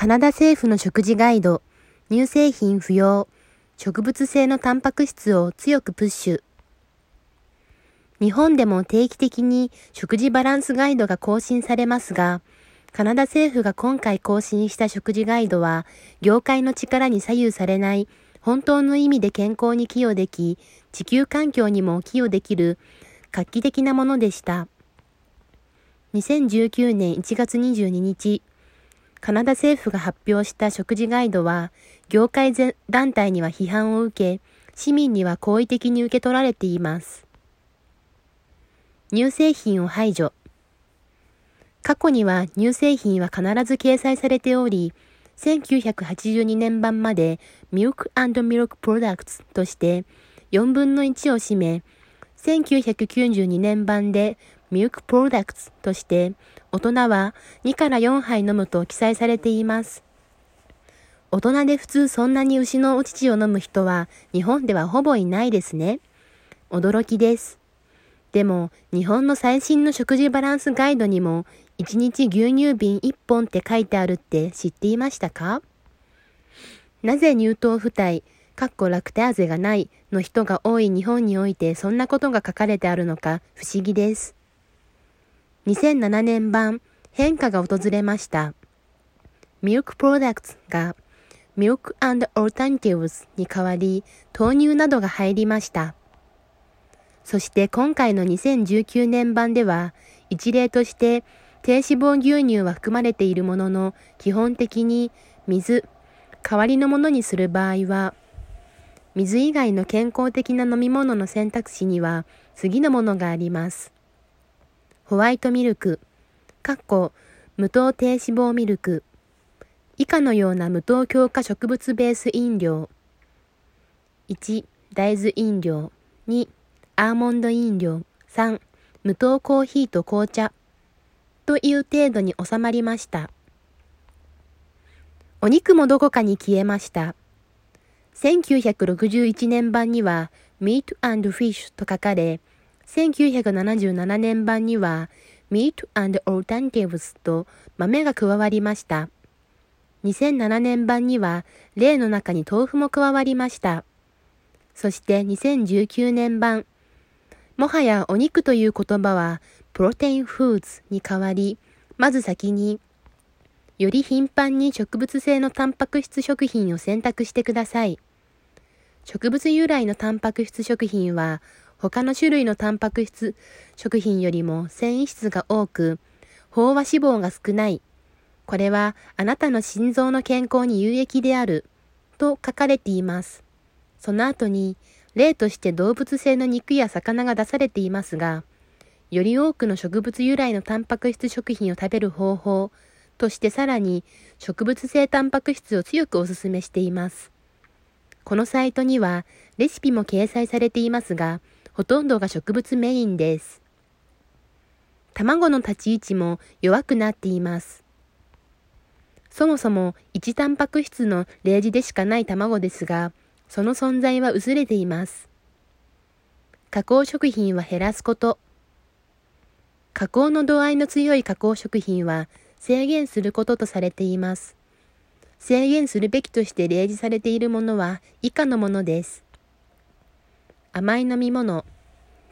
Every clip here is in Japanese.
カナダ政府の食事ガイド、乳製品不要、植物性のタンパク質を強くプッシュ。日本でも定期的に食事バランスガイドが更新されますが、カナダ政府が今回更新した食事ガイドは、業界の力に左右されない、本当の意味で健康に寄与でき、地球環境にも寄与できる、画期的なものでした。2019年1月22日、カナダ政府が発表した食事ガイドは、業界団体には批判を受け、市民には好意的に受け取られています。乳製品を排除。過去には乳製品は必ず掲載されており、1982年版まで Milk Milk Products として4分の1を占め、1992年版で Milk Products として大人は2から4杯飲むと記載されています。大人で普通そんなに牛のお乳を飲む人は日本ではほぼいないですね。驚きです。でも、日本の最新の食事バランスガイドにも、1日牛乳瓶1本って書いてあるって知っていましたか？なぜ乳糖不耐、かっこラクターゼがないの人が多い日本においてそんなことが書かれてあるのか不思議です。2007年版、変化が訪れました。ミルクプロダクツがミルクオルタンティブスに代わり豆乳などが入りました。そして今回の2019年版では、一例として低脂肪牛乳は含まれているものの、基本的に水、代わりのものにする場合は、水以外の健康的な飲み物の選択肢には次のものがあります。ホワイトミルク、かっこ無糖低脂肪ミルク、以下のような無糖強化植物ベース飲料。1、大豆飲料。2、アーモンド飲料。3、無糖コーヒーと紅茶。という程度に収まりました。お肉もどこかに消えました。1961年版には Meat and Fish と書かれ、1977年版には Meat and Alternatives と豆が加わりました。2007年版には例の中に豆腐も加わりました。そして2019年版、もはやお肉という言葉はプロテインフーズに代わり、まず先に、より頻繁に植物性のタンパク質食品を選択してください。植物由来のタンパク質食品は、他の種類のタンパク質食品よりも繊維質が多く、飽和脂肪が少ない。これはあなたの心臓の健康に有益である。と書かれています。その後に、例として動物性の肉や魚が出されていますが、より多くの植物由来のタンパク質食品を食べる方法としてさらに植物性タンパク質を強くお勧めしています。このサイトにはレシピも掲載されていますが、ほとんどが植物メインです。卵の立ち位置も弱くなっています。そもそも1タンパク質の例示でしかない卵ですが、その存在は薄れています。加工食品は減らすこと。加工の度合いの強い加工食品は制限することとされています。制限するべきとして例示されているものは以下のものです。甘い飲み物、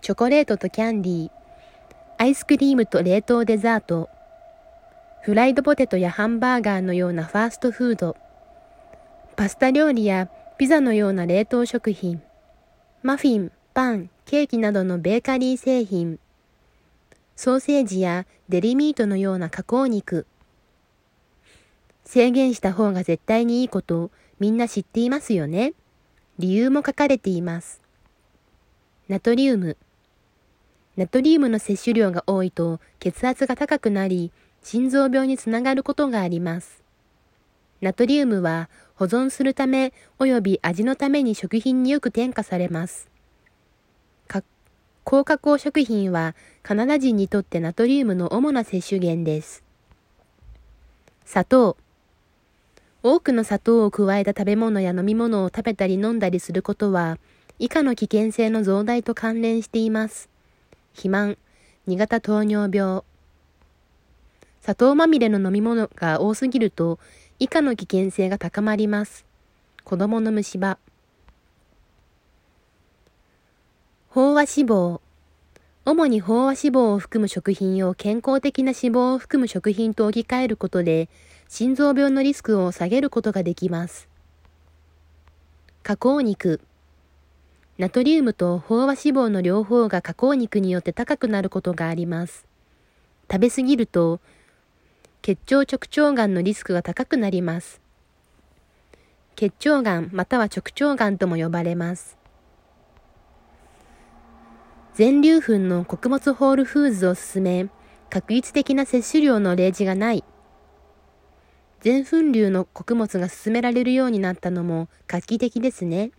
チョコレートとキャンディー、アイスクリームと冷凍デザート、フライドポテトやハンバーガーのようなファーストフード、パスタ料理やピザのような冷凍食品、マフィン、パン、ケーキなどのベーカリー製品、ソーセージやデリミートのような加工肉。制限した方が絶対にいいことみんな知っていますよね？理由も書かれています。ナトリウム。ナトリウムの摂取量が多いと血圧が高くなり、心臓病につながることがあります。ナトリウムは保存するため及び味のために食品によく添加されます。高加工食品はカナダ人にとってナトリウムの主な摂取源です。砂糖。多くの砂糖を加えた食べ物や飲み物を食べたり飲んだりすることは、以下の危険性の増大と関連しています。肥満、2型糖尿病。砂糖まみれの飲み物が多すぎると、以下の危険性が高まります。子供の虫歯。飽和脂肪。主に飽和脂肪を含む食品を健康的な脂肪を含む食品と置き換えることで、心臓病のリスクを下げることができます。加工肉。ナトリウムと飽和脂肪の両方が加工肉によって高くなることがあります。食べ過ぎると、結腸直腸がんのリスクが高くなります。結腸がんまたは直腸がんとも呼ばれます。全粒粉の穀物ホールフーズを進め、確率的な摂取量の例示がない。全粉流の穀物が進められるようになったのも画期的ですね。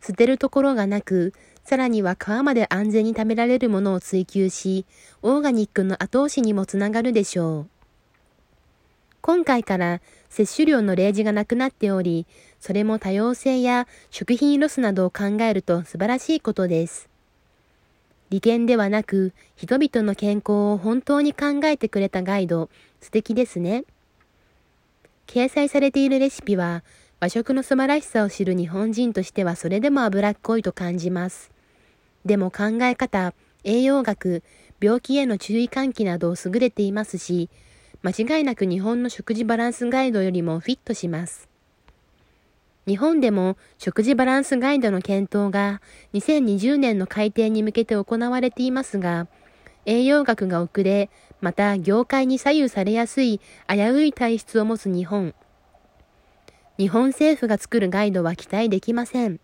捨てるところがなく、さらには皮まで安全に食べられるものを追求し、オーガニックの後押しにもつながるでしょう。今回から摂取量の例示がなくなっており、それも多様性や食品ロスなどを考えると素晴らしいことです。利権ではなく、人々の健康を本当に考えてくれたガイド、素敵ですね。掲載されているレシピは、和食の素晴らしさを知る日本人としてはそれでも脂っこいと感じます。でも考え方、栄養学、病気への注意喚起など優れていますし、間違いなく日本の食事バランスガイドよりもフィットします。日本でも食事バランスガイドの検討が2020年の改定に向けて行われていますが、栄養学が遅れ、また業界に左右されやすい危うい体質を持つ日本。日本政府が作るガイドは期待できません。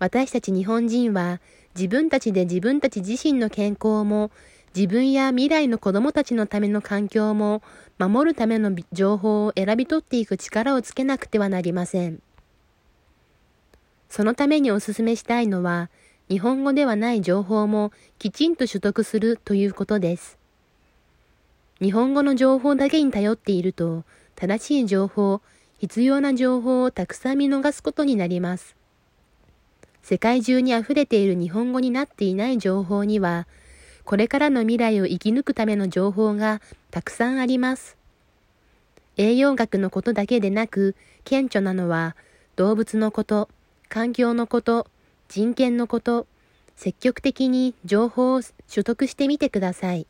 私たち日本人は自分たちで自分たち自身の健康も自分や未来の子供たちのための環境も守るための情報を選び取っていく力をつけなくてはなりません。そのためにお勧めしたいのは、日本語ではない情報もきちんと取得するということです。日本語の情報だけに頼っていると、正しい情報、必要な情報をたくさん見逃すことになります。世界中に溢れている日本語になっていない情報には、これからの未来を生き抜くための情報がたくさんあります。栄養学のことだけでなく、顕著なのは動物のこと、環境のこと、人権のこと、積極的に情報を取得してみてください。